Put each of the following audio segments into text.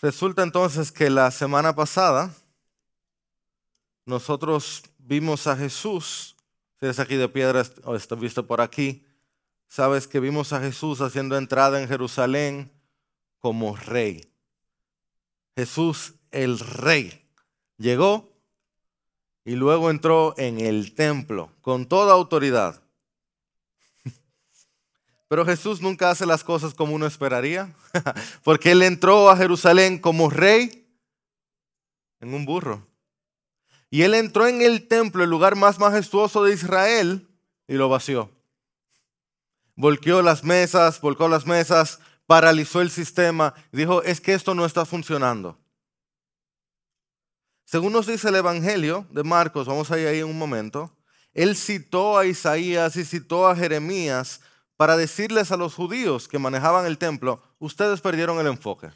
Resulta entonces que la semana pasada nosotros vimos a Jesús, si eres aquí de piedra o estás visto por aquí, sabes que vimos a Jesús haciendo entrada en Jerusalén como rey. Jesús el rey llegó y luego entró en el templo con toda autoridad. Pero Jesús nunca hace las cosas como uno esperaría, porque él entró a Jerusalén como rey en un burro. Y él entró en el templo, el lugar más majestuoso de Israel, y lo vació. Volqueó las mesas, volcó las mesas, paralizó el sistema, dijo, es que esto no está funcionando. Según nos dice el Evangelio de Marcos, vamos a ir ahí en un momento, él citó a Isaías y citó a Jeremías para decirles a los judíos que manejaban el templo, ustedes perdieron el enfoque.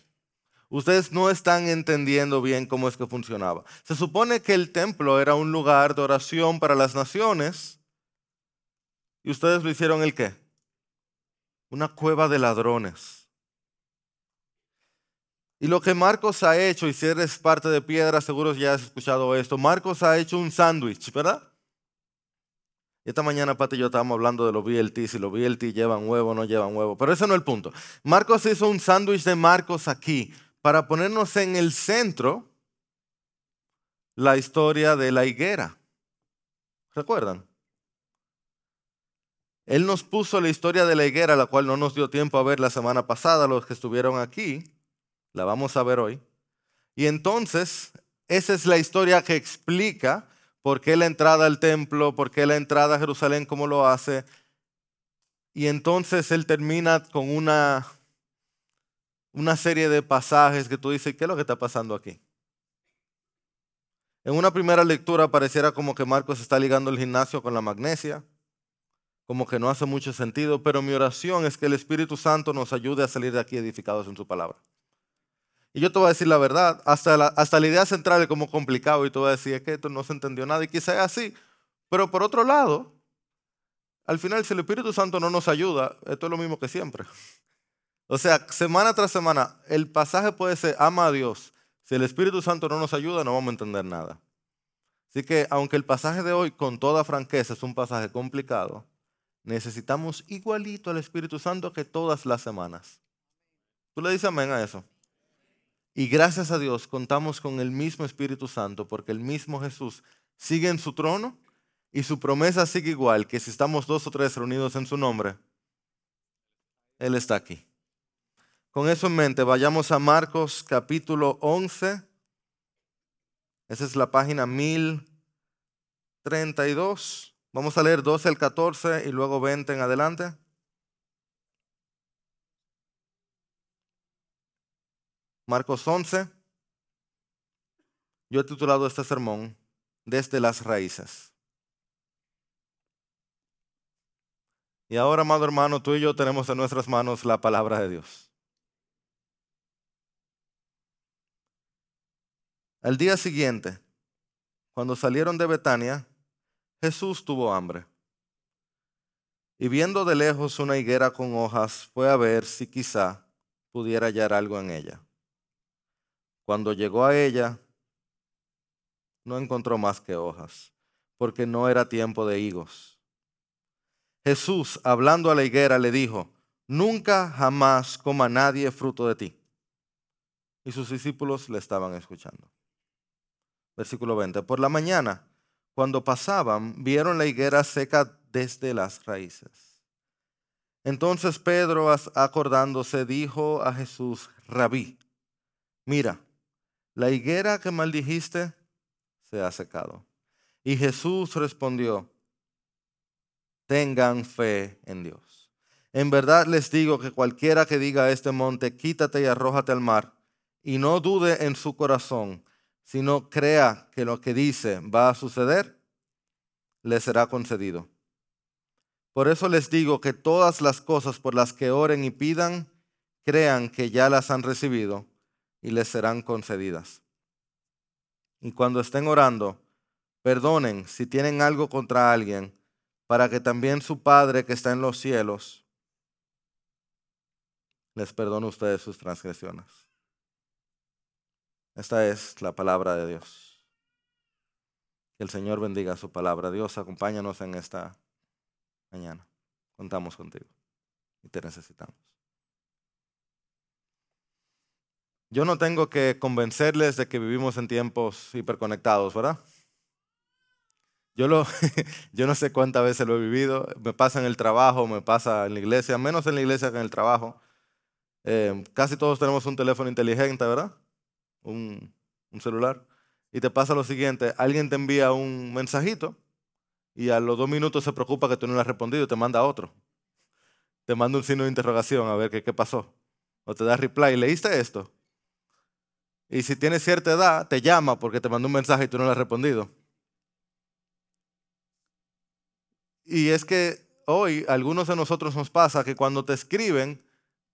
Ustedes no están entendiendo bien cómo es que funcionaba. Se supone que el templo era un lugar de oración para las naciones. ¿Y ustedes lo hicieron el qué? Una cueva de ladrones. Y lo que Marcos ha hecho, y si eres parte de Piedra, seguro ya has escuchado esto, Marcos ha hecho un sándwich, ¿verdad? Esta mañana Pati y yo estábamos hablando de los BLT, si los BLT llevan huevo o no llevan huevo, pero ese no es el punto. Marcos hizo un sándwich de Marcos aquí, para ponernos en el centro la historia de la higuera. ¿Recuerdan? Él nos puso la historia de la higuera, la cual no nos dio tiempo a ver la semana pasada, los que estuvieron aquí. La vamos a ver hoy. Y entonces, esa es la historia que explica por qué la entrada al templo, por qué la entrada a Jerusalén, cómo lo hace. Y entonces él termina con una una serie de pasajes que tú dices, ¿qué es lo que está pasando aquí? En una primera lectura pareciera como que Marcos está ligando el gimnasio con la magnesia, como que no hace mucho sentido, pero mi oración es que el Espíritu Santo nos ayude a salir de aquí edificados en su palabra. Y yo te voy a decir la verdad, hasta la, hasta la idea central es como complicado y te voy a decir que esto no se entendió nada y quizá es así. Pero por otro lado, al final si el Espíritu Santo no nos ayuda, esto es lo mismo que siempre. O sea, semana tras semana, el pasaje puede ser, ama a Dios. Si el Espíritu Santo no nos ayuda, no vamos a entender nada. Así que, aunque el pasaje de hoy, con toda franqueza, es un pasaje complicado, necesitamos igualito al Espíritu Santo que todas las semanas. ¿Tú le dices amén a eso? Y gracias a Dios contamos con el mismo Espíritu Santo, porque el mismo Jesús sigue en su trono y su promesa sigue igual, que si estamos dos o tres reunidos en su nombre, Él está aquí. Con eso en mente, vayamos a Marcos capítulo 11. Esa es la página 1032. Vamos a leer 12 al 14 y luego 20 en adelante. Marcos 11. Yo he titulado este sermón Desde las raíces. Y ahora, amado hermano, tú y yo tenemos en nuestras manos la palabra de Dios. Al día siguiente, cuando salieron de Betania, Jesús tuvo hambre. Y viendo de lejos una higuera con hojas, fue a ver si quizá pudiera hallar algo en ella. Cuando llegó a ella, no encontró más que hojas, porque no era tiempo de higos. Jesús, hablando a la higuera, le dijo, nunca jamás coma nadie fruto de ti. Y sus discípulos le estaban escuchando. Versículo 20. Por la mañana, cuando pasaban, vieron la higuera seca desde las raíces. Entonces Pedro, acordándose, dijo a Jesús, Rabí, mira, la higuera que maldijiste se ha secado. Y Jesús respondió, tengan fe en Dios. En verdad les digo que cualquiera que diga a este monte, quítate y arrójate al mar, y no dude en su corazón, sino crea que lo que dice va a suceder, le será concedido. Por eso les digo que todas las cosas por las que oren y pidan, crean que ya las han recibido y les serán concedidas. Y cuando estén orando, perdonen si tienen algo contra alguien, para que también su Padre que está en los cielos les perdone a ustedes sus transgresiones. Esta es la palabra de Dios. Que el Señor bendiga su palabra. Dios, acompáñanos en esta mañana. Contamos contigo y te necesitamos. Yo no tengo que convencerles de que vivimos en tiempos hiperconectados, ¿verdad? Yo, lo, yo no sé cuántas veces lo he vivido. Me pasa en el trabajo, me pasa en la iglesia, menos en la iglesia que en el trabajo. Eh, casi todos tenemos un teléfono inteligente, ¿verdad? Un, un celular. Y te pasa lo siguiente, alguien te envía un mensajito y a los dos minutos se preocupa que tú no le has respondido y te manda otro. Te manda un signo de interrogación a ver qué, qué pasó. O te da reply, ¿leíste esto? Y si tienes cierta edad, te llama porque te mandó un mensaje y tú no le has respondido. Y es que hoy algunos de nosotros nos pasa que cuando te escriben,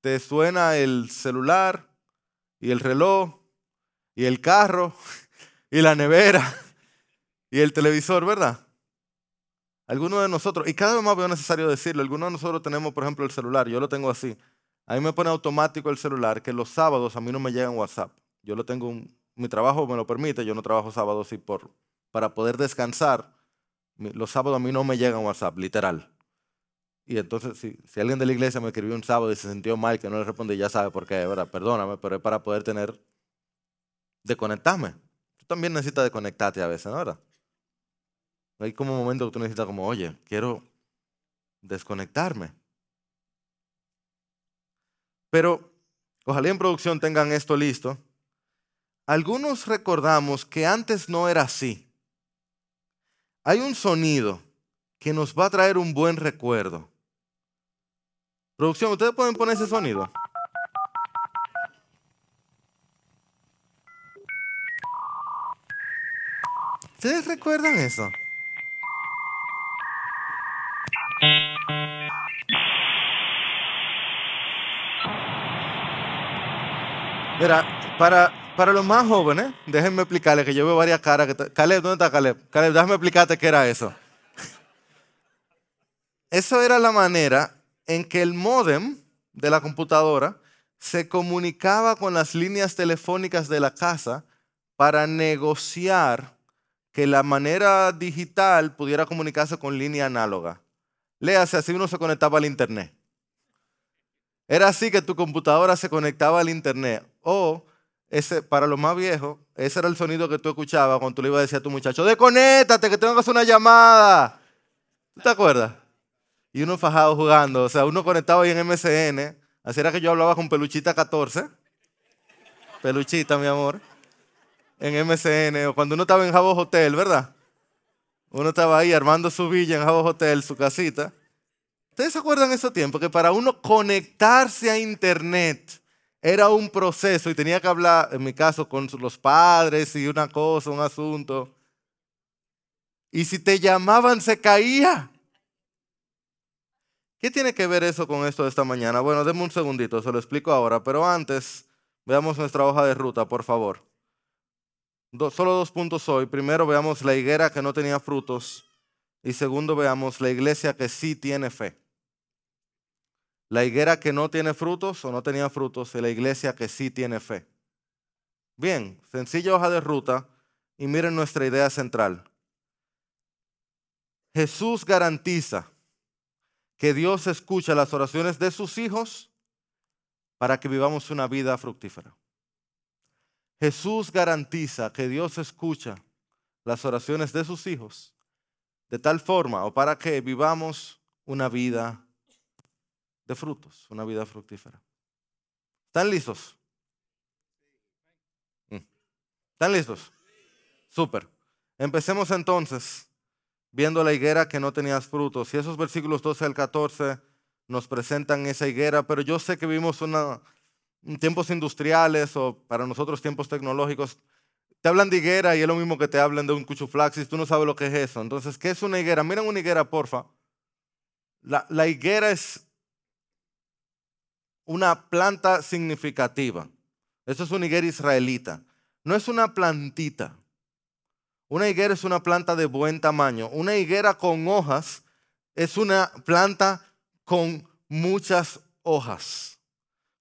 te suena el celular y el reloj y el carro y la nevera y el televisor, ¿verdad? Algunos de nosotros, y cada vez más veo necesario decirlo, algunos de nosotros tenemos, por ejemplo, el celular, yo lo tengo así. A mí me pone automático el celular que los sábados a mí no me llegan WhatsApp. Yo lo tengo, mi trabajo me lo permite, yo no trabajo sábados y por, para poder descansar, los sábados a mí no me llegan WhatsApp, literal. Y entonces, si, si, alguien de la iglesia me escribió un sábado y se sintió mal que no le respondí, ya sabe por qué, ¿verdad? Perdóname, pero es para poder tener, desconectarme. Tú también necesitas desconectarte a veces, ¿no? ¿verdad? Hay como un momento que tú necesitas como, oye, quiero desconectarme. Pero ojalá en producción tengan esto listo. Algunos recordamos que antes no era así. Hay un sonido que nos va a traer un buen recuerdo. Producción, ¿ustedes pueden poner ese sonido? ¿Ustedes recuerdan eso? Mira, para, para los más jóvenes, déjenme explicarles que yo veo varias caras. Que Caleb, ¿dónde está Caleb? Caleb, déjame explicarte qué era eso. Eso era la manera en que el modem de la computadora se comunicaba con las líneas telefónicas de la casa para negociar que la manera digital pudiera comunicarse con línea análoga. Léase, así uno se conectaba al internet. Era así que tu computadora se conectaba al internet. O, ese, para los más viejos, ese era el sonido que tú escuchabas cuando tú le ibas a decir a tu muchacho, desconéctate, que tengo que hacer una llamada. ¿Tú te acuerdas? Y uno fajado jugando. O sea, uno conectaba ahí en MSN. Así era que yo hablaba con Peluchita 14. Peluchita, mi amor. En MSN. O cuando uno estaba en Jabo Hotel, ¿verdad? Uno estaba ahí armando su villa en Jabo Hotel, su casita. ¿Ustedes se acuerdan de esos tiempos? Que para uno conectarse a Internet era un proceso y tenía que hablar, en mi caso, con los padres y una cosa, un asunto. Y si te llamaban, se caía. ¿Qué tiene que ver eso con esto de esta mañana? Bueno, denme un segundito, se lo explico ahora, pero antes veamos nuestra hoja de ruta, por favor. solo dos puntos hoy. Primero veamos la higuera que no tenía frutos y segundo veamos la iglesia que sí tiene fe. La higuera que no tiene frutos o no tenía frutos y la iglesia que sí tiene fe. Bien, sencilla hoja de ruta y miren nuestra idea central. Jesús garantiza que Dios escucha las oraciones de sus hijos para que vivamos una vida fructífera. Jesús garantiza que Dios escucha las oraciones de sus hijos de tal forma o para que vivamos una vida de frutos, una vida fructífera. ¿Están listos? Mm. ¿Están listos? Súper. Empecemos entonces viendo la higuera que no tenía frutos. Y esos versículos 12 al 14 nos presentan esa higuera, pero yo sé que vivimos una, tiempos industriales o para nosotros tiempos tecnológicos. Te hablan de higuera y es lo mismo que te hablan de un cuchuflaxis, tú no sabes lo que es eso. Entonces, ¿qué es una higuera? Miren una higuera, porfa. La, la higuera es una planta significativa. Eso es una higuera israelita. No es una plantita. Una higuera es una planta de buen tamaño. Una higuera con hojas es una planta con muchas hojas.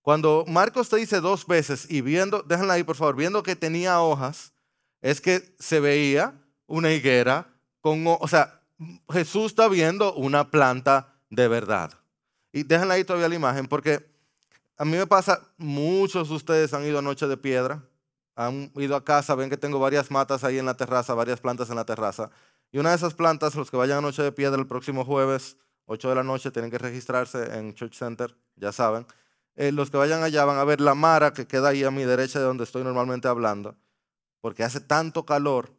Cuando Marcos te dice dos veces y viendo, déjenla ahí por favor, viendo que tenía hojas, es que se veía una higuera con, o sea, Jesús está viendo una planta de verdad. Y déjenla ahí todavía la imagen porque a mí me pasa, muchos de ustedes han ido a Noche de Piedra, han ido a casa, ven que tengo varias matas ahí en la terraza, varias plantas en la terraza. Y una de esas plantas, los que vayan a Noche de Piedra el próximo jueves, 8 de la noche, tienen que registrarse en Church Center, ya saben. Eh, los que vayan allá van a ver la mara que queda ahí a mi derecha de donde estoy normalmente hablando, porque hace tanto calor,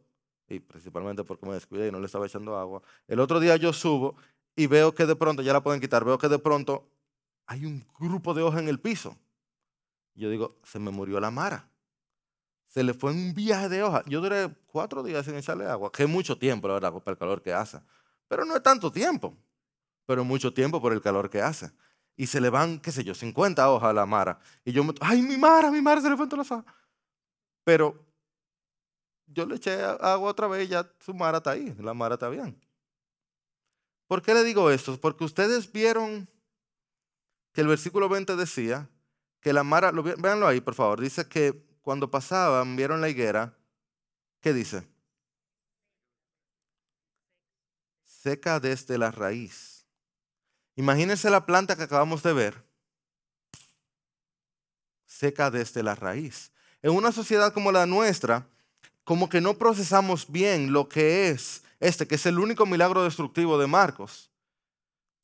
y principalmente porque me descuidé y no le estaba echando agua. El otro día yo subo y veo que de pronto, ya la pueden quitar, veo que de pronto hay un grupo de hojas en el piso. Yo digo, se me murió la mara. Se le fue un viaje de hojas. Yo duré cuatro días sin echarle agua, que es mucho tiempo, la verdad, por el calor que hace. Pero no es tanto tiempo, pero mucho tiempo por el calor que hace y se le van, qué sé yo, 50 hojas a la Mara. Y yo, me, ay, mi Mara, mi Mara se le fue todas las hojas. Pero yo le eché agua otra vez y ya su Mara está ahí, la Mara está bien. ¿Por qué le digo esto? Porque ustedes vieron que el versículo 20 decía que la Mara, lo, véanlo ahí por favor, dice que cuando pasaban, vieron la higuera, ¿qué dice? Seca desde la raíz. Imagínense la planta que acabamos de ver, seca desde la raíz. En una sociedad como la nuestra, como que no procesamos bien lo que es este, que es el único milagro destructivo de Marcos.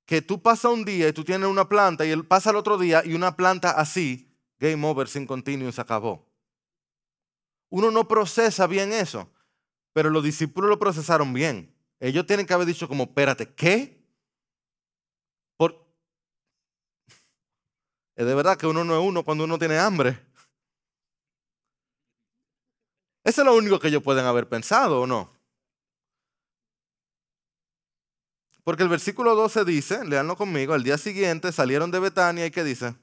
Que tú pasas un día y tú tienes una planta y él pasa el otro día y una planta así, game over, sin continuo, se acabó. Uno no procesa bien eso, pero los discípulos lo procesaron bien. Ellos tienen que haber dicho como, espérate, ¿qué? Es de verdad que uno no es uno cuando uno tiene hambre. Eso es lo único que ellos pueden haber pensado, ¿o no? Porque el versículo 12 dice, leanlo conmigo, al día siguiente salieron de Betania y ¿qué dice?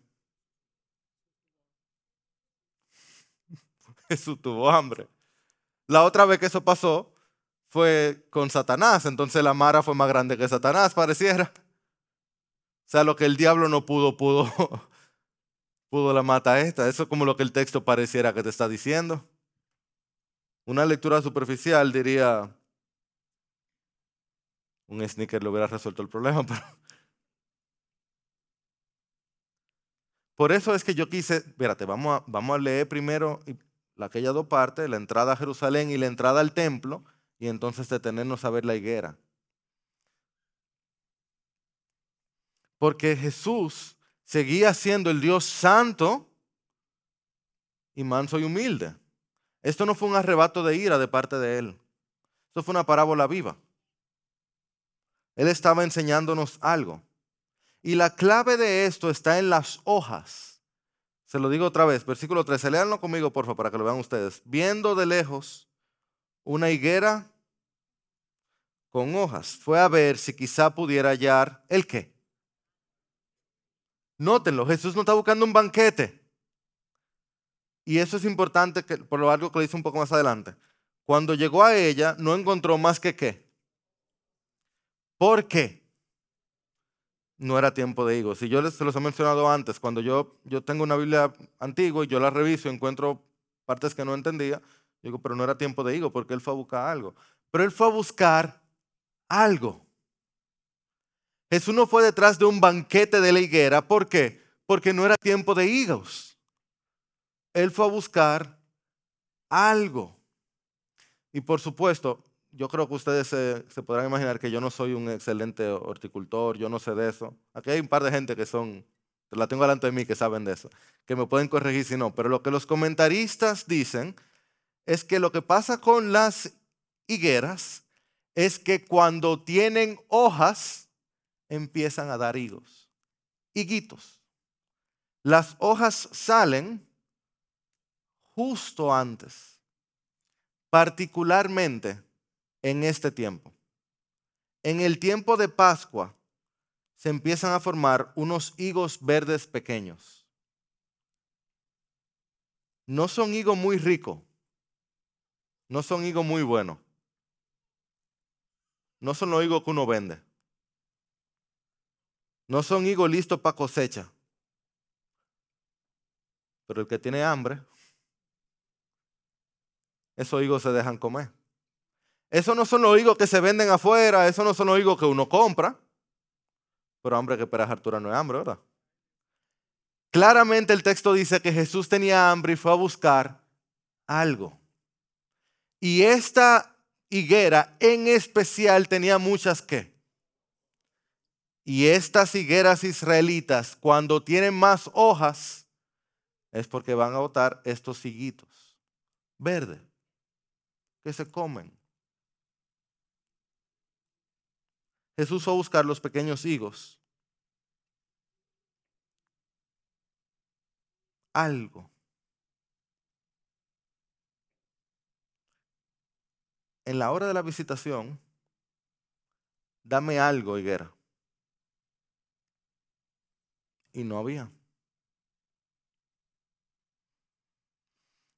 Jesús tuvo hambre. La otra vez que eso pasó fue con Satanás, entonces la mara fue más grande que Satanás, pareciera. O sea, lo que el diablo no pudo, pudo pudo la mata esta. Eso es como lo que el texto pareciera que te está diciendo. Una lectura superficial diría, un sneaker le hubiera resuelto el problema. Por eso es que yo quise, espérate, vamos a, vamos a leer primero aquellas dos partes, la entrada a Jerusalén y la entrada al templo, y entonces detenernos a ver la higuera. Porque Jesús seguía siendo el Dios santo y manso y humilde. Esto no fue un arrebato de ira de parte de él. Esto fue una parábola viva. Él estaba enseñándonos algo. Y la clave de esto está en las hojas. Se lo digo otra vez, versículo 13. Leanlo conmigo, por favor, para que lo vean ustedes. Viendo de lejos una higuera con hojas, fue a ver si quizá pudiera hallar el qué. Nótenlo, Jesús no está buscando un banquete. Y eso es importante que, por lo algo que lo dice un poco más adelante. Cuando llegó a ella, no encontró más que qué. ¿Por qué? No era tiempo de higos. Si yo les, se los he mencionado antes, cuando yo, yo tengo una Biblia antigua y yo la reviso y encuentro partes que no entendía, digo, pero no era tiempo de higo porque él fue a buscar algo. Pero él fue a buscar algo. Jesús no fue detrás de un banquete de la higuera. ¿Por qué? Porque no era tiempo de higos. Él fue a buscar algo. Y por supuesto, yo creo que ustedes se, podrán imaginar que yo no soy un excelente horticultor, yo no sé de eso. Aquí hay un par de gente que son, la tengo delante de mí que saben de eso, que me pueden corregir si no. Pero lo que los comentaristas dicen es que lo que pasa con las higueras es que cuando tienen hojas, empiezan a dar higos. Higuitos. Las hojas salen justo antes, particularmente en este tiempo. En el tiempo de Pascua se empiezan a formar unos higos verdes pequeños. No son higos muy ricos, no son higos muy buenos, no son los higos que uno vende. No son higos listos para cosecha. Pero el que tiene hambre, esos higos se dejan comer. Esos no son los higos que se venden afuera, esos no son los higos que uno compra. Pero hambre que para Artura no es hambre, ¿verdad? Claramente el texto dice que Jesús tenía hambre y fue a buscar algo. Y esta higuera en especial tenía muchas que. Y estas higueras israelitas, cuando tienen más hojas, es porque van a botar estos higuitos verdes que se comen. Jesús fue a buscar los pequeños higos. Algo. En la hora de la visitación, dame algo, higuera. Y no había.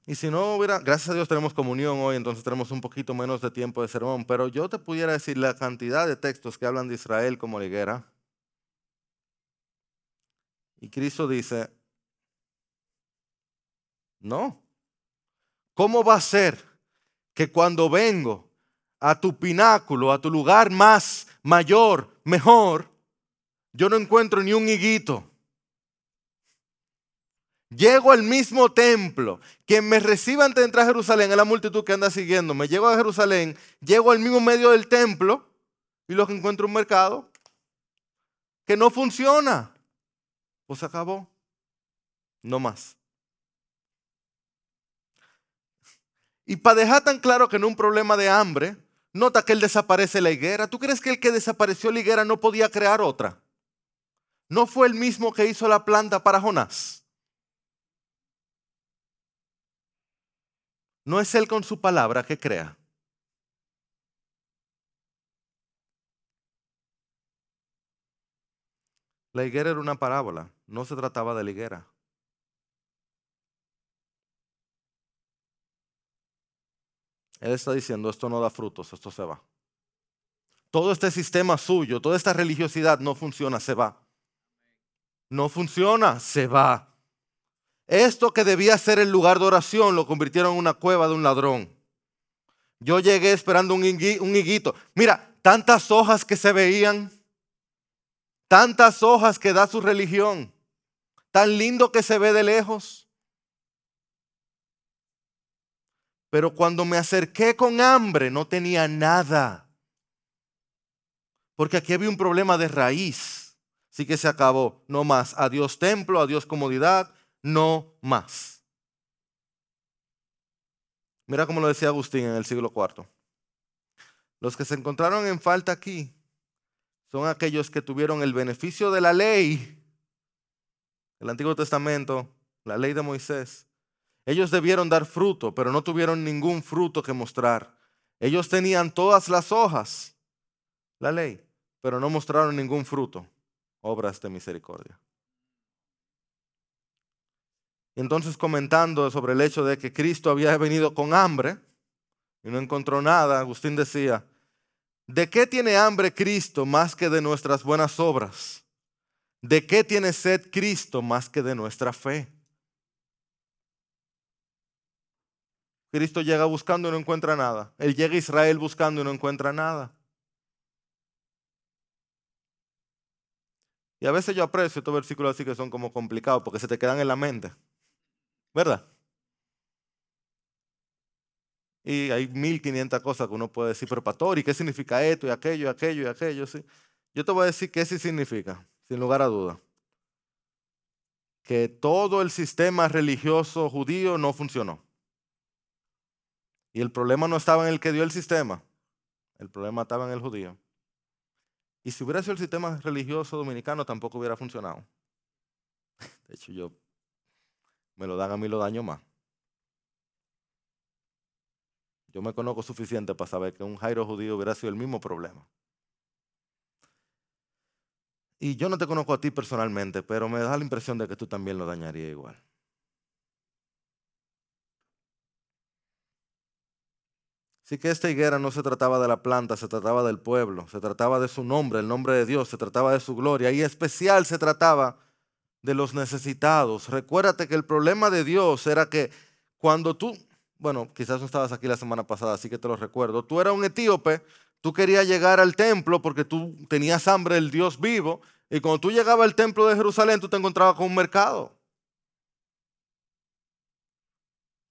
Y si no hubiera, gracias a Dios tenemos comunión hoy, entonces tenemos un poquito menos de tiempo de sermón, pero yo te pudiera decir la cantidad de textos que hablan de Israel como liguera. Y Cristo dice, no, ¿cómo va a ser que cuando vengo a tu pináculo, a tu lugar más mayor, mejor, yo no encuentro ni un higuito? Llego al mismo templo. Quien me reciba antes de entrar a Jerusalén es la multitud que anda siguiéndome. Llego a Jerusalén, llego al mismo medio del templo y lo que encuentro un mercado que no funciona. Pues acabó. No más. Y para dejar tan claro que no un problema de hambre, nota que él desaparece la higuera. ¿Tú crees que el que desapareció la higuera no podía crear otra? ¿No fue el mismo que hizo la planta para Jonás? No es Él con su palabra que crea. La higuera era una parábola, no se trataba de la higuera. Él está diciendo, esto no da frutos, esto se va. Todo este sistema suyo, toda esta religiosidad no funciona, se va. No funciona, se va. Esto que debía ser el lugar de oración lo convirtieron en una cueva de un ladrón. Yo llegué esperando un higuito. Mira, tantas hojas que se veían, tantas hojas que da su religión, tan lindo que se ve de lejos. Pero cuando me acerqué con hambre no tenía nada. Porque aquí había un problema de raíz. Así que se acabó. No más. Adiós templo, adiós comodidad, no más. Mira cómo lo decía Agustín en el siglo IV. Los que se encontraron en falta aquí son aquellos que tuvieron el beneficio de la ley, el Antiguo Testamento, la ley de Moisés. Ellos debieron dar fruto, pero no tuvieron ningún fruto que mostrar. Ellos tenían todas las hojas, la ley, pero no mostraron ningún fruto, obras de misericordia. Entonces comentando sobre el hecho de que Cristo había venido con hambre y no encontró nada, Agustín decía, ¿de qué tiene hambre Cristo más que de nuestras buenas obras? ¿De qué tiene sed Cristo más que de nuestra fe? Cristo llega buscando y no encuentra nada. Él llega a Israel buscando y no encuentra nada. Y a veces yo aprecio estos versículos así que son como complicados porque se te quedan en la mente. ¿Verdad? Y hay 1500 cosas que uno puede decir, pero pastor, ¿y qué significa esto y aquello y aquello y aquello? Sí. Yo te voy a decir qué sí significa, sin lugar a duda. Que todo el sistema religioso judío no funcionó. Y el problema no estaba en el que dio el sistema, el problema estaba en el judío. Y si hubiera sido el sistema religioso dominicano, tampoco hubiera funcionado. De hecho, yo me lo dan a mí lo daño más. Yo me conozco suficiente para saber que un Jairo judío hubiera sido el mismo problema. Y yo no te conozco a ti personalmente, pero me da la impresión de que tú también lo dañarías igual. Así que esta higuera no se trataba de la planta, se trataba del pueblo, se trataba de su nombre, el nombre de Dios, se trataba de su gloria y especial se trataba de los necesitados. Recuérdate que el problema de Dios era que cuando tú, bueno, quizás no estabas aquí la semana pasada, así que te lo recuerdo, tú eras un etíope, tú querías llegar al templo porque tú tenías hambre del Dios vivo, y cuando tú llegabas al templo de Jerusalén, tú te encontrabas con un mercado.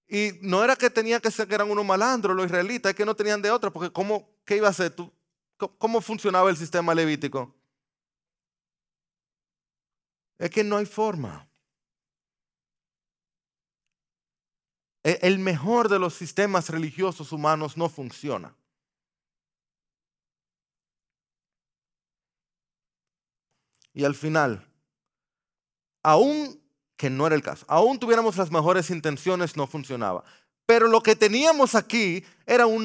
Y no era que tenía que ser que eran unos malandros los israelitas, es que no tenían de otra, porque ¿cómo, ¿qué iba a hacer? ¿Tú, ¿Cómo funcionaba el sistema levítico? Es que no hay forma. E, el mejor de los sistemas religiosos humanos no funciona. Y al final, aún que no era el caso, aún tuviéramos las mejores intenciones, no funcionaba. Pero lo que teníamos aquí era un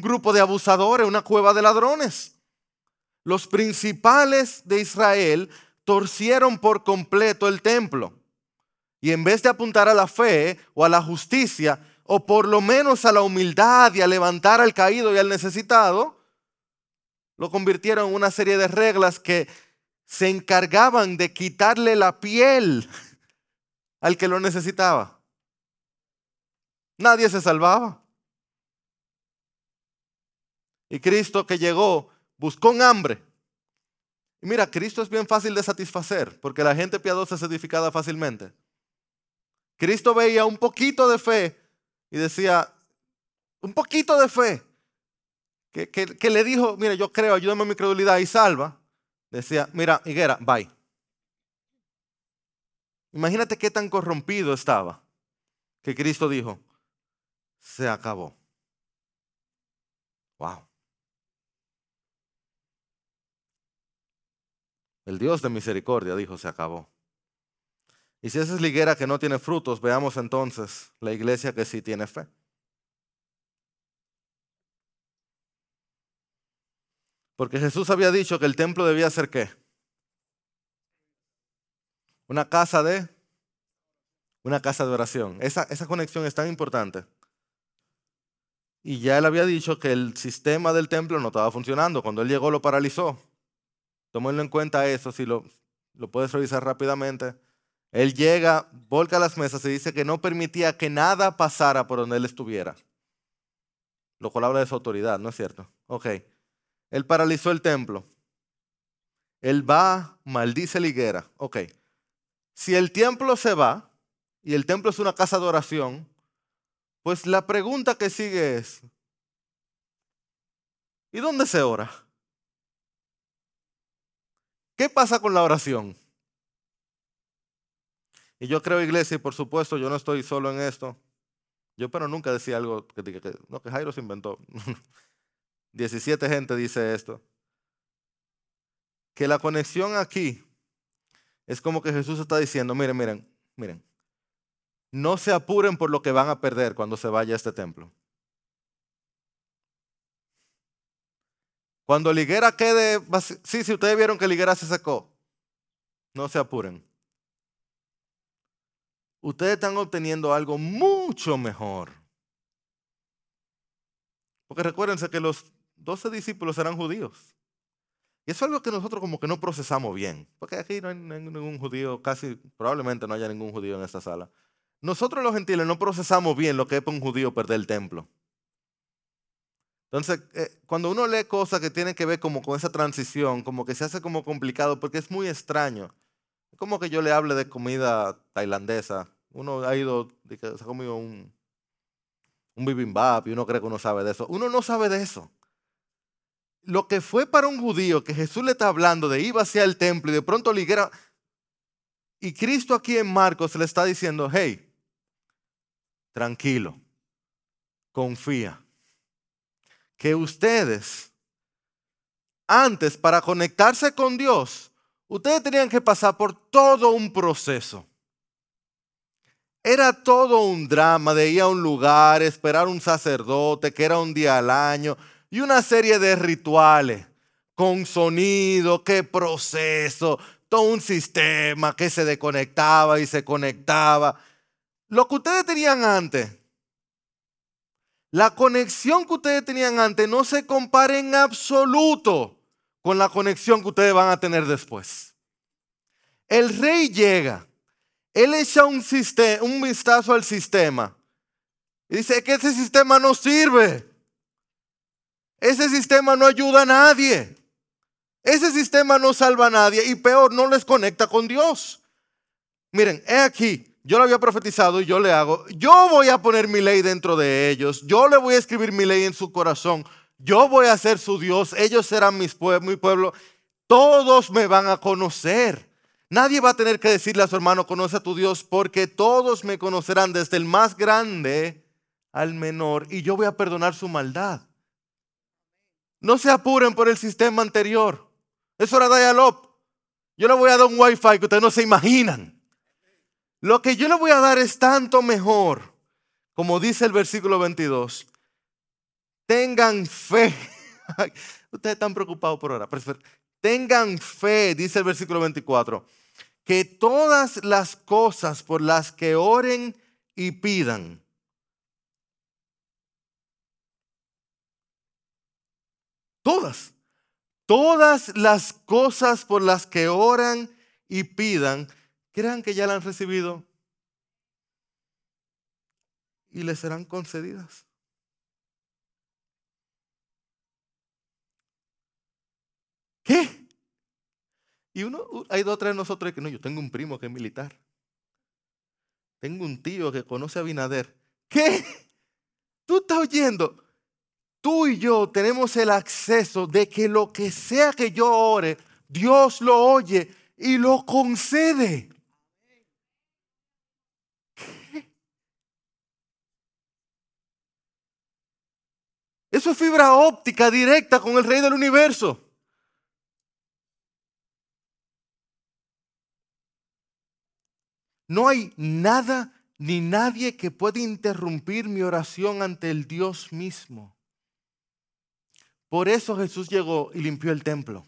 grupo de abusadores, una cueva de ladrones. Los principales de Israel torcieron por completo el templo. Y en vez de apuntar a la fe o a la justicia, o por lo menos a la humildad y a levantar al caído y al necesitado, lo convirtieron en una serie de reglas que se encargaban de quitarle la piel al que lo necesitaba. Nadie se salvaba. Y Cristo que llegó buscó un hambre. Y mira, Cristo es bien fácil de satisfacer porque la gente piadosa es edificada fácilmente. Cristo veía un poquito de fe y decía, un poquito de fe, que, que le dijo, mira, yo creo, ayúdame a mi credulidad y salva. Decía, mira, higuera, bye. Imagínate qué tan corrompido estaba que Cristo dijo, se acabó. Wow. El Dios de misericordia dijo, se acabó. Y si esa es la higuera que no tiene frutos, veamos entonces la iglesia que sí tiene fe. Porque Jesús había dicho que el templo debía ser qué? Una casa de una casa de oración. Esa, esa conexión es tan importante. Y ya él había dicho que el sistema del templo no estaba funcionando. Cuando él llegó lo paralizó. Tómenlo en cuenta eso, si lo, lo puedes revisar rápidamente. Él llega, volca las mesas y dice que no permitía que nada pasara por donde él estuviera. Lo cual habla de su autoridad, ¿no es cierto? Ok. Él paralizó el templo. Él va, maldice la higuera. Ok. Si el templo se va y el templo es una casa de oración, pues la pregunta que sigue es, ¿y dónde se ora? ¿Qué pasa con la oración? Y yo creo, iglesia, y por supuesto, yo no estoy solo en esto. Yo pero nunca decía algo que, que, no, que Jairo se inventó. 17 gente dice esto. Que la conexión aquí es como que Jesús está diciendo, miren, miren, miren, no se apuren por lo que van a perder cuando se vaya a este templo. Cuando la higuera quede, sí, si ustedes vieron que la higuera se secó, no se apuren. Ustedes están obteniendo algo mucho mejor. Porque recuérdense que los doce discípulos eran judíos. Y eso es algo que nosotros como que no procesamos bien. Porque aquí no hay ningún judío, casi probablemente no haya ningún judío en esta sala. Nosotros los gentiles no procesamos bien lo que es para un judío perder el templo. Entonces, eh, cuando uno lee cosas que tienen que ver como con esa transición, como que se hace como complicado porque es muy extraño. Como que yo le hable de comida tailandesa. Uno ha ido, se ha comido un, un bibimbap y uno cree que uno sabe de eso. Uno no sabe de eso. Lo que fue para un judío que Jesús le está hablando de iba hacia el templo y de pronto ligera. Y Cristo aquí en Marcos le está diciendo, hey, tranquilo, confía. Que ustedes, antes para conectarse con Dios, ustedes tenían que pasar por todo un proceso. Era todo un drama de ir a un lugar, esperar un sacerdote, que era un día al año, y una serie de rituales con sonido, qué proceso, todo un sistema que se desconectaba y se conectaba. Lo que ustedes tenían antes, la conexión que ustedes tenían antes no se compara en absoluto con la conexión que ustedes van a tener después. El rey llega, él echa un, vistazo al sistema y dice que ese sistema no sirve. Ese sistema no ayuda a nadie. Ese sistema no salva a nadie y peor, no les conecta con Dios. Miren, he aquí, yo lo había profetizado y yo le hago, yo voy a poner mi ley dentro de ellos, yo le voy a escribir mi ley en su corazón, yo voy a ser su Dios, ellos serán mi pueblo, todos me van a conocer. Nadie va a tener que decirle a su hermano, conoce a tu Dios, porque todos me conocerán desde el más grande al menor y yo voy a perdonar su maldad. No se apuren por el sistema anterior. Eso era dial-up. Yo le voy a dar un wifi que ustedes no se imaginan. Lo que yo le voy a dar es tanto mejor, como dice el versículo 22. Tengan fe. Ustedes están preocupados por ahora. Tengan fe, dice el versículo 24, que todas las cosas por las que oren y pidan, todas, todas las cosas por las que oran y pidan, crean que ya la han recibido y les serán concedidas. ¿Qué? Y uno, hay dos o tres de nosotros que no, yo tengo un primo que es militar. Tengo un tío que conoce a Binader. ¿Qué? ¿Tú estás oyendo? Tú y yo tenemos el acceso de que lo que sea que yo ore, Dios lo oye y lo concede. Eso es fibra óptica directa con el rey del universo. No hay nada ni nadie que pueda interrumpir mi oración ante el Dios mismo. Por eso Jesús llegó y limpió el templo.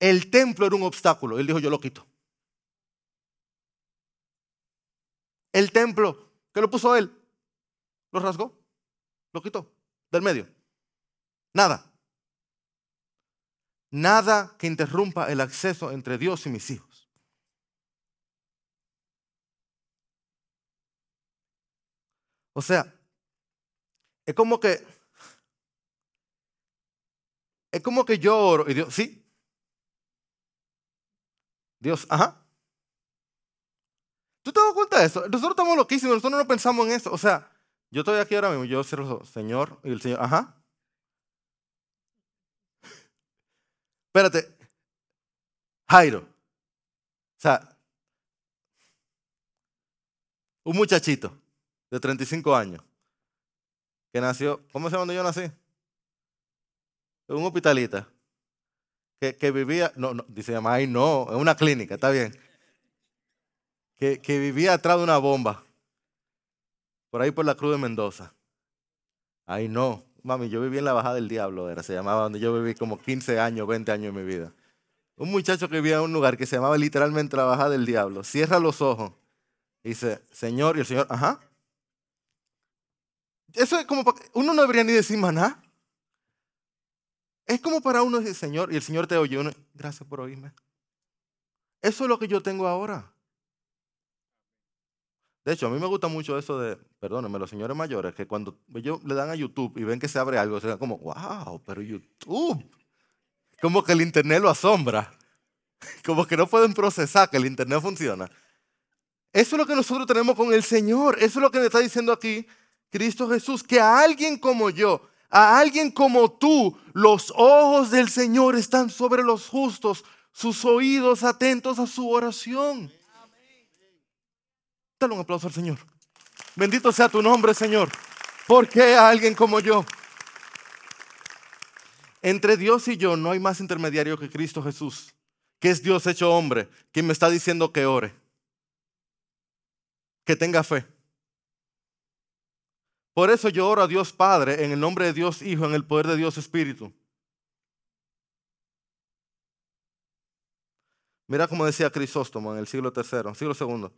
El templo era un obstáculo. Él dijo, yo lo quito. El templo, ¿qué lo puso él? Lo rasgó, lo quitó del medio. Nada. Nada que interrumpa el acceso entre Dios y mis hijos. O sea, es como que, es como que yo oro y Dios, sí. Dios, ajá. ¿Tú te das cuenta de eso? Nosotros estamos loquísimos, nosotros no pensamos en eso. O sea, yo estoy aquí ahora mismo, yo cierro, Señor, y el Señor, ajá. Espérate, Jairo. O sea, un muchachito de 35 años que nació, ¿cómo se llama donde yo nací? Un hospitalita que, que vivía, no, no, dice, ay no, en una clínica, está bien. Que, que vivía atrás de una bomba por ahí por la Cruz de Mendoza. Ay, no. Mami, yo viví en la Bajada del Diablo, era, se llamaba donde yo viví como 15 años, 20 años de mi vida. Un muchacho que vivía en un lugar que se llamaba literalmente la Bajada del Diablo. Cierra los ojos. Y dice, Señor, y el Señor, ajá. Eso es como, uno no debería ni decir maná. Es como para uno decir, Señor, y el Señor te oye. Uno, Gracias por oírme. Eso es lo que yo tengo ahora. De hecho, a mí me gusta mucho eso de, perdónenme, los señores mayores, que cuando ellos le dan a YouTube y ven que se abre algo, se dan como, wow, pero YouTube. Como que el Internet lo asombra. Como que no pueden procesar que el Internet funciona. Eso es lo que nosotros tenemos con el Señor. Eso es lo que me está diciendo aquí Cristo Jesús. Que a alguien como yo, a alguien como tú, los ojos del Señor están sobre los justos, sus oídos atentos a su oración. Dale un aplauso al Señor. Bendito sea tu nombre, Señor. ¿Por qué a alguien como yo? Entre Dios y yo no hay más intermediario que Cristo Jesús, que es Dios hecho hombre, quien me está diciendo que ore, que tenga fe. Por eso yo oro a Dios Padre en el nombre de Dios Hijo, en el poder de Dios Espíritu. Mira como decía Crisóstomo en el siglo III, siglo II.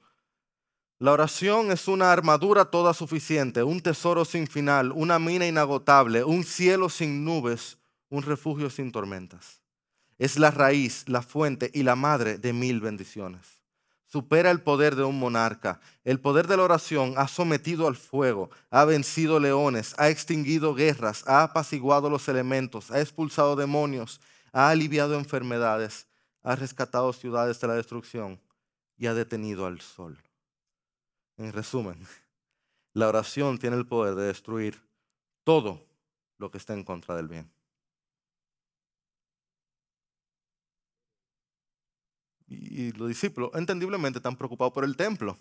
La oración es una armadura toda suficiente, un tesoro sin final, una mina inagotable, un cielo sin nubes, un refugio sin tormentas. es la raíz, la fuente y la madre de mil bendiciones. Supera el poder de un monarca. El poder de la oración ha sometido al fuego, ha vencido leones, ha extinguido guerras, ha apaciguado los elementos, ha expulsado demonios, ha aliviado enfermedades, ha rescatado ciudades de la destrucción y ha detenido al sol. En resumen, la oración tiene el poder de destruir todo lo que está en contra del bien. Y los discípulos, entendiblemente, están preocupados por el templo.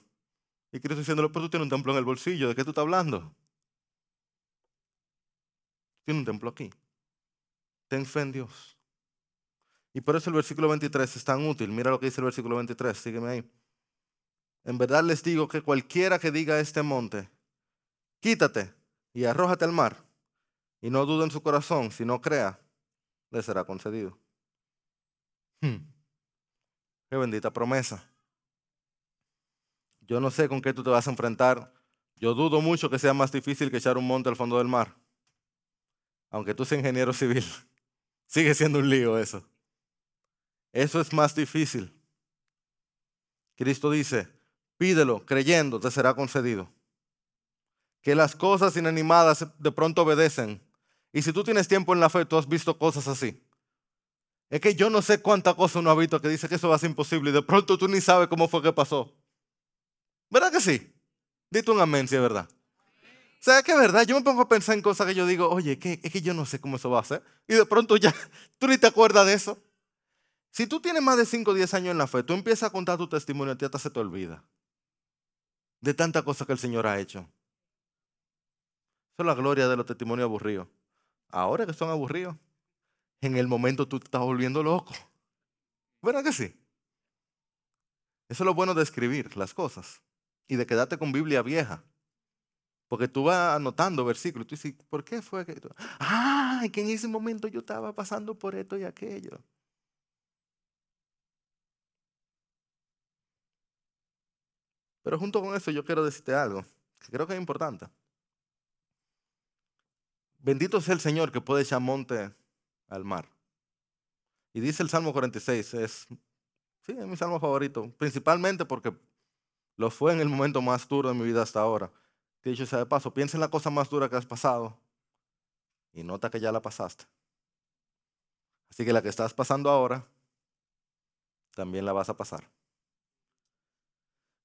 Y Cristo diciéndole, pero tú tienes un templo en el bolsillo, ¿de qué tú estás hablando? Tienes un templo aquí. Ten fe en Dios. Y por eso el versículo 23 es tan útil. Mira lo que dice el versículo 23, sígueme ahí. En verdad les digo que cualquiera que diga a este monte, quítate y arrójate al mar, y no dude en su corazón, si no crea, le será concedido. Hmm. Qué bendita promesa. Yo no sé con qué tú te vas a enfrentar. Yo dudo mucho que sea más difícil que echar un monte al fondo del mar. Aunque tú seas ingeniero civil, sigue siendo un lío eso. Eso es más difícil. Cristo dice, pídelo creyendo, te será concedido. Que las cosas inanimadas de pronto obedecen. Y si tú tienes tiempo en la fe, tú has visto cosas así. Es que yo no sé cuánta cosa uno ha visto que dice que eso va a ser imposible y de pronto tú ni sabes cómo fue que pasó. ¿Verdad que sí? Dite un amén si es verdad. O sea, que es verdad, yo me pongo a pensar en cosas que yo digo, oye, es que yo no sé cómo eso va a ser. Y de pronto ya, tú ni te acuerdas de eso. Si tú tienes más de 5 o 10 años en la fe, tú empiezas a contar tu testimonio y ti hasta se te olvida. De tanta cosa que el Señor ha hecho. Eso es la gloria de los testimonios aburridos. Ahora que son aburridos en el momento tú te estás volviendo loco. ¿Verdad que sí? Eso es lo bueno de escribir las cosas y de quedarte con Biblia vieja. Porque tú vas anotando versículos y tú dices, ¿por qué fue que? Ah, que en ese momento yo estaba pasando por esto y aquello. Pero junto con eso yo quiero decirte algo que creo que es importante. Bendito sea el Señor que puede echar monte al mar. Y dice el Salmo 46, es, sí, es mi salmo favorito, principalmente porque lo fue en el momento más duro de mi vida hasta ahora. Que dicho sea de paso, piensa en la cosa más dura que has pasado y nota que ya la pasaste. Así que la que estás pasando ahora, también la vas a pasar.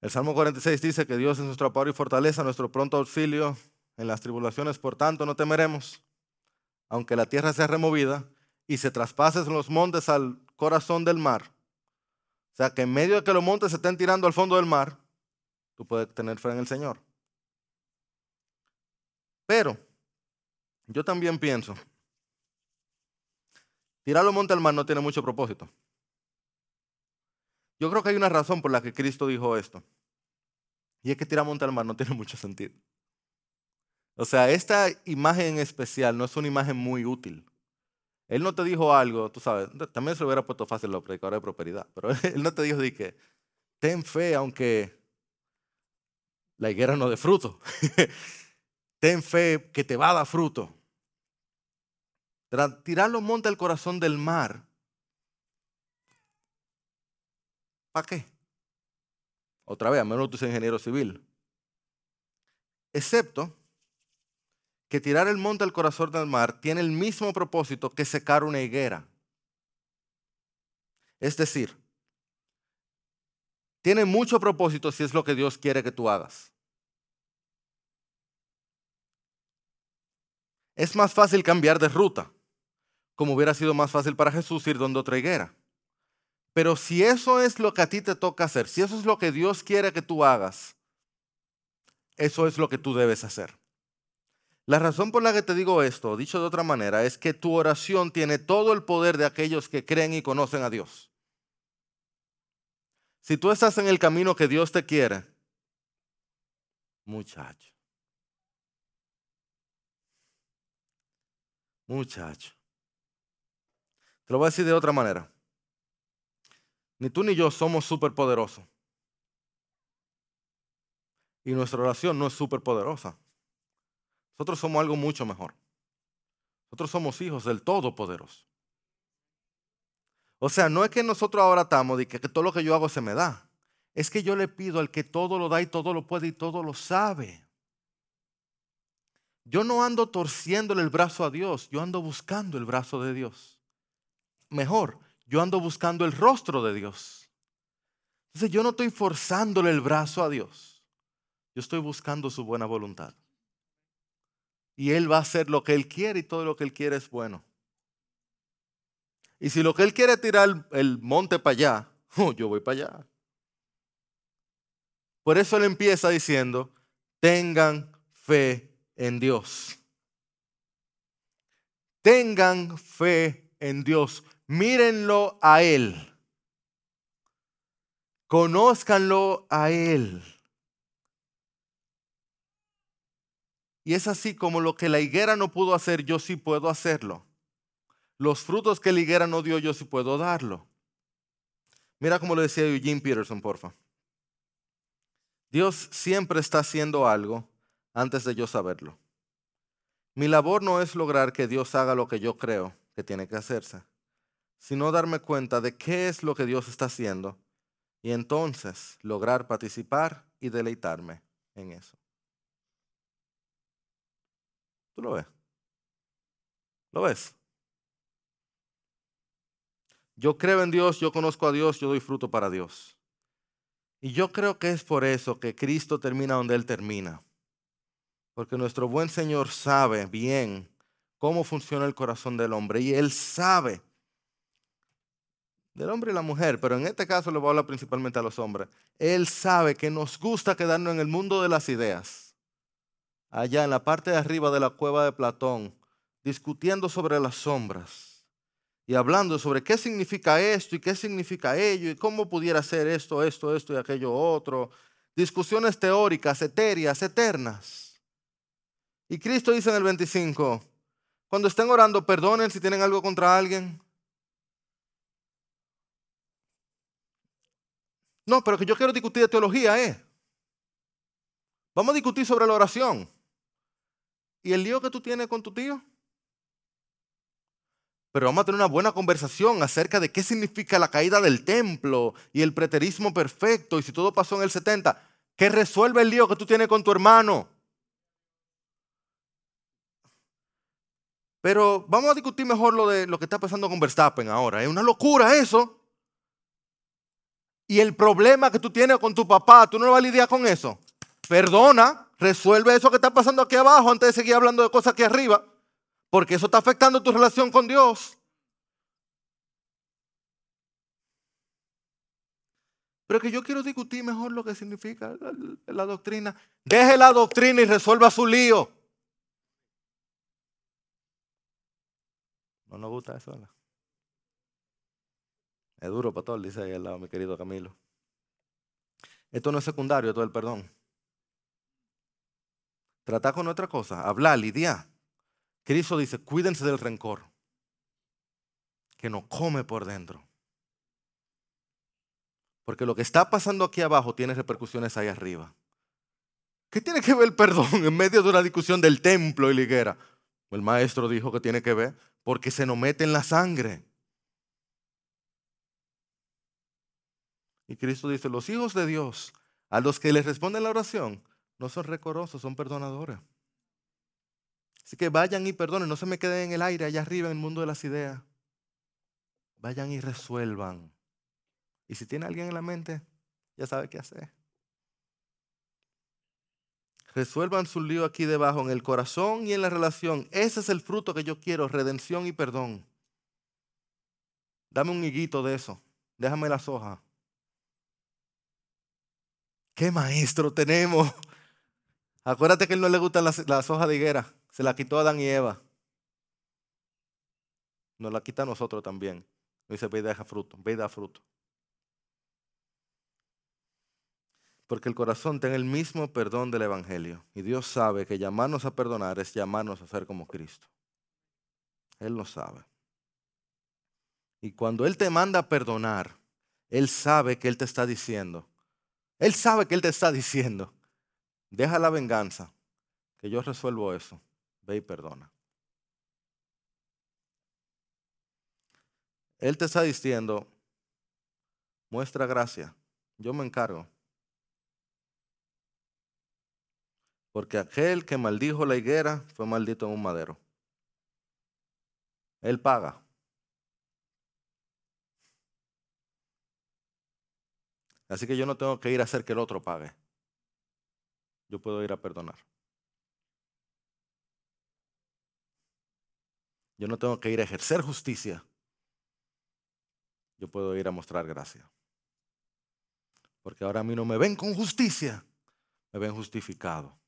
El Salmo 46 dice que Dios es nuestro apoyo y fortaleza, nuestro pronto auxilio en las tribulaciones, por tanto no temeremos, aunque la tierra sea removida y se traspases los montes al corazón del mar. O sea que en medio de que los montes se estén tirando al fondo del mar, tú puedes tener fe en el Señor. Pero yo también pienso, tirar los montes al mar no tiene mucho propósito. Yo creo que hay una razón por la que Cristo dijo esto. Y es que tirar monte al mar no tiene mucho sentido. O sea, esta imagen en especial no es una imagen muy útil. Él no te dijo algo, tú sabes, también se lo hubiera puesto fácil los predicadores de prosperidad, pero él no te dijo de que ten fe aunque la higuera no dé fruto. ten fe que te va a dar fruto. Tirar los montes al corazón del mar. ¿Para qué? Otra vez, a menos que tú seas ingeniero civil. Excepto que tirar el monte al corazón del mar tiene el mismo propósito que secar una higuera. Es decir, tiene mucho propósito si es lo que Dios quiere que tú hagas. Es más fácil cambiar de ruta, como hubiera sido más fácil para Jesús ir donde otra higuera. Pero si eso es lo que a ti te toca hacer, si eso es lo que Dios quiere que tú hagas, eso es lo que tú debes hacer. La razón por la que te digo esto, dicho de otra manera, es que tu oración tiene todo el poder de aquellos que creen y conocen a Dios. Si tú estás en el camino que Dios te quiere, muchacho, muchacho, te lo voy a decir de otra manera. Ni tú ni yo somos superpoderosos. Y nuestra oración no es superpoderosa. Nosotros somos algo mucho mejor. Nosotros somos hijos del Todopoderoso. O sea, no es que nosotros ahora estamos y que, que todo lo que yo hago se me da. Es que yo le pido al que todo lo da y todo lo puede y todo lo sabe. Yo no ando torciéndole el brazo a Dios, yo ando buscando el brazo de Dios. Mejor, yo ando buscando el rostro de Dios. Entonces yo no estoy forzándole el brazo a Dios, yo estoy buscando su buena voluntad. Y Él va a hacer lo que Él quiere y todo lo que Él quiere es bueno. Y si lo que Él quiere es tirar el monte para allá, oh, yo voy para allá. Por eso Él empieza diciendo, tengan fe en Dios. Tengan fe en Dios. Mírenlo a Él. Conózcanlo a Él. Y es así como lo que la higuera no pudo hacer, yo sí puedo hacerlo. Los frutos que la higuera no dio, yo sí puedo darlo. Mira como lo decía Eugene Peterson, porfa. Dios siempre está haciendo algo antes de yo saberlo. Mi labor no es lograr que Dios haga lo que yo creo que tiene que hacerse, sino darme cuenta de qué es lo que Dios está haciendo y entonces lograr participar y deleitarme en eso. ¿Tú lo ves? ¿Lo ves? Yo creo en Dios, yo conozco a Dios, yo doy fruto para Dios. Y yo creo que es por eso que Cristo termina donde Él termina. Porque nuestro buen Señor sabe bien cómo funciona el corazón del hombre. Y Él sabe del hombre y la mujer, pero en este caso le voy a hablar principalmente a los hombres. Él sabe que nos gusta quedarnos en el mundo de las ideas. Allá en la parte de arriba de la cueva de Platón, discutiendo sobre las sombras y hablando sobre qué significa esto y qué significa ello y cómo pudiera ser esto, esto, esto y aquello otro. Discusiones teóricas, etéreas, eternas. Y Cristo dice en el 25, cuando estén orando, perdonen si tienen algo contra alguien. No, pero que yo quiero discutir de teología, ¿eh? Vamos a discutir sobre la oración. ¿Y el lío que tú tienes con tu tío? pero vamos a tener una buena conversación acerca de qué significa la caída del templo y el preterismo perfecto y si todo pasó en el 70. ¿Qué resuelve el lío que tú tienes con tu hermano? Pero vamos a discutir mejor lo de lo que está pasando con Verstappen ahora. Es una locura eso. Y el problema que tú tienes con tu papá, tú no vas a lidiar con eso. Perdona, resuelve eso que está pasando aquí abajo antes de seguir hablando de cosas aquí arriba porque eso está afectando tu relación con Dios. Pero que yo quiero discutir mejor lo que significa la, doctrina. Deje la doctrina y resuelva su lío. No nos gusta eso. Es duro, pastor, dice ahí al lado mi querido Camilo. Esto no es secundario, esto es el perdón. Tratar con otra cosa, hablar, lidiar. Cristo dice, cuídense del rencor, que no come por dentro. Porque lo que está pasando aquí abajo tiene repercusiones ahí arriba. ¿Qué tiene que ver el perdón en medio de una discusión del templo y liguera? El maestro dijo que tiene que ver porque se nos mete en la sangre. Y Cristo dice, los hijos de Dios, a los que les responde la oración, no son recorosos, son perdonadores. Así que vayan y perdonen, no se me queden en el aire allá arriba en el mundo de las ideas. Vayan y resuelvan. Y si tiene alguien en la mente, ya sabe qué hacer. Resuelvan su lío aquí debajo, en el corazón y en la relación. Ese es el fruto que yo quiero, redención y perdón. Dame un higuito de eso. Déjame las hojas. ¿Qué maestro tenemos? Acuérdate que a él no le gustan las, hojas de higuera. Se la quitó a Adán y Eva. Nos la quita a nosotros también. Dice, ve y deja fruto, ve y da fruto. Porque el corazón tiene el mismo perdón del Evangelio. Y Dios sabe que llamarnos a perdonar es llamarnos a ser como Cristo. Él lo sabe. Y cuando Él te manda a perdonar, Él sabe que Él te está diciendo. Él sabe que Él te está diciendo. Deja la venganza, que yo resuelvo eso. Ve y perdona. Él te está diciendo, muestra gracia, yo me encargo. Porque aquel que maldijo la higuera fue maldito en un madero. Él paga. Así que yo no tengo que ir a hacer que el otro pague. Yo puedo ir a perdonar. Yo no tengo que ir a ejercer justicia. Yo puedo ir a mostrar gracia. Porque ahora a mí no me ven con justicia, me ven justificado.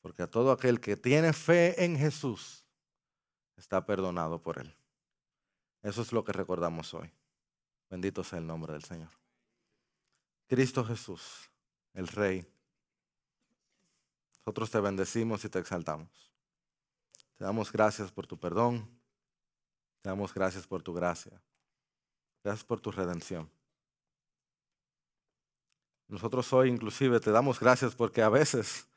Porque a todo aquel que tiene fe en Jesús está perdonado por él. Eso es lo que recordamos hoy. Bendito sea el nombre del Señor. Cristo Jesús, el Rey. Nosotros te bendecimos y te exaltamos. Te damos gracias por tu perdón. Te damos gracias por tu gracia. Gracias por tu redención. Nosotros hoy inclusive te damos gracias porque a veces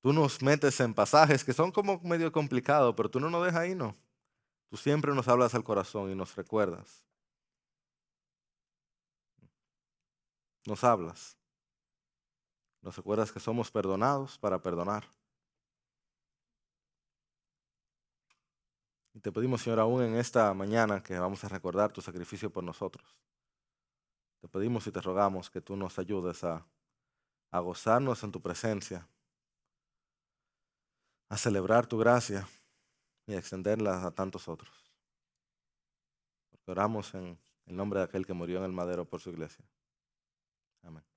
Tú nos metes en pasajes que son como medio complicados, pero tú no nos dejas ahí, no. Tú siempre nos hablas al corazón y nos recuerdas. Nos hablas. Nos recuerdas que somos perdonados para perdonar. Y te pedimos, Señor, aún en esta mañana que vamos a recordar tu sacrificio por nosotros. Te pedimos y te rogamos que tú nos ayudes a, gozarnos en tu presencia a celebrar tu gracia y a extenderla a tantos otros. Oramos en el nombre de aquel que murió en el madero por su iglesia. Amén.